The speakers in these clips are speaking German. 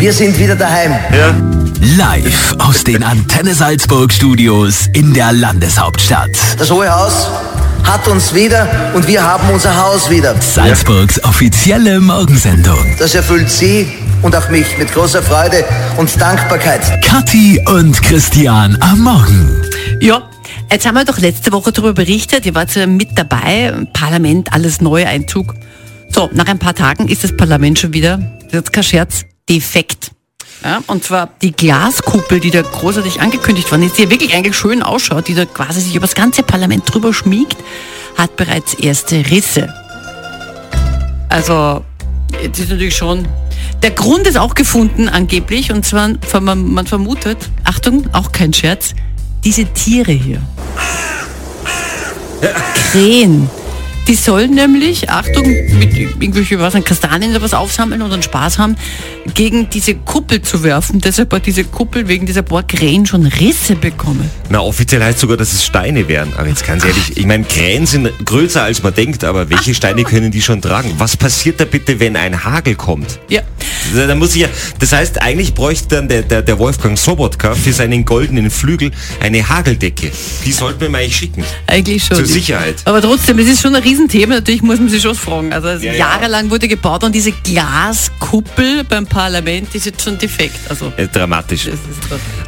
Wir sind wieder daheim. Ja. Live aus den Antenne Salzburg Studios in der Landeshauptstadt. Das Hohe Haus hat uns wieder und wir haben unser Haus wieder. Salzburgs offizielle Morgensendung. Das erfüllt Sie und auch mich mit großer Freude und Dankbarkeit. Kathi und Christian am Morgen. Ja, jetzt haben wir doch letzte Woche darüber berichtet, ihr wart ja mit dabei, Parlament, alles neu, Einzug. So, nach ein paar Tagen ist das Parlament schon wieder, das ist jetzt kein Scherz, defekt. Ja, und zwar die Glaskuppel, die da großartig angekündigt worden ist, die ja wirklich eigentlich schön ausschaut, die da quasi sich über das ganze Parlament drüber schmiegt, hat bereits erste Risse. Also, jetzt ist natürlich schon. Der Grund ist auch gefunden, angeblich, und zwar, man, man vermutet, Achtung, auch kein Scherz, diese Tiere hier. Krähen. Die sollen nämlich, Achtung, mit irgendwelche was an Kastanien oder was aufsammeln und einen Spaß haben, gegen diese Kuppel zu werfen. Deshalb hat diese Kuppel wegen dieser Bohrkrähen schon Risse bekommen. Na, offiziell heißt sogar, dass es Steine wären. Aber jetzt ganz ehrlich, ich meine, Krähen sind größer als man denkt, aber welche Steine können die schon tragen? Was passiert da bitte, wenn ein Hagel kommt? Ja. Da muss ich ja, das heißt, eigentlich bräuchte dann der, der, der Wolfgang Sobotka für seinen goldenen Flügel eine Hageldecke. Die sollten wir mal eigentlich schicken. Eigentlich schon. Zur Sicherheit. Aber trotzdem, das ist schon ein Riesenthema. Natürlich muss man sich schon fragen. Also Ja, ja. jahrelang wurde gebaut und diese Glaskuppel beim Parlament ist jetzt schon defekt. Also Äh, dramatisch.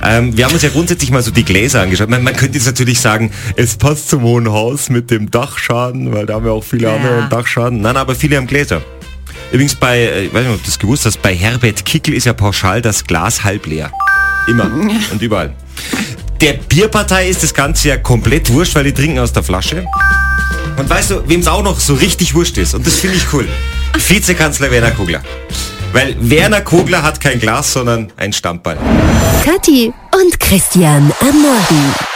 Ähm, wir haben uns ja grundsätzlich mal so die Gläser angeschaut. Man, man könnte jetzt natürlich sagen, es passt zum Hohen Haus mit dem Dachschaden, weil da haben ja auch viele Ja. andere Dachschaden. Nein, aber viele haben Gläser. Übrigens bei, äh, ich weiß nicht, ob du das gewusst hast, bei Herbert Kickel ist ja pauschal das Glas halb leer. Immer und überall. Der Bierpartei ist das Ganze ja komplett wurscht, weil die trinken aus der Flasche. Und weißt du, wem es auch noch so richtig wurscht ist, und das finde ich cool, Vizekanzler Werner Kogler. Weil Werner Kogler hat kein Glas, sondern ein Stammball. Kathi und Christian am Morgen.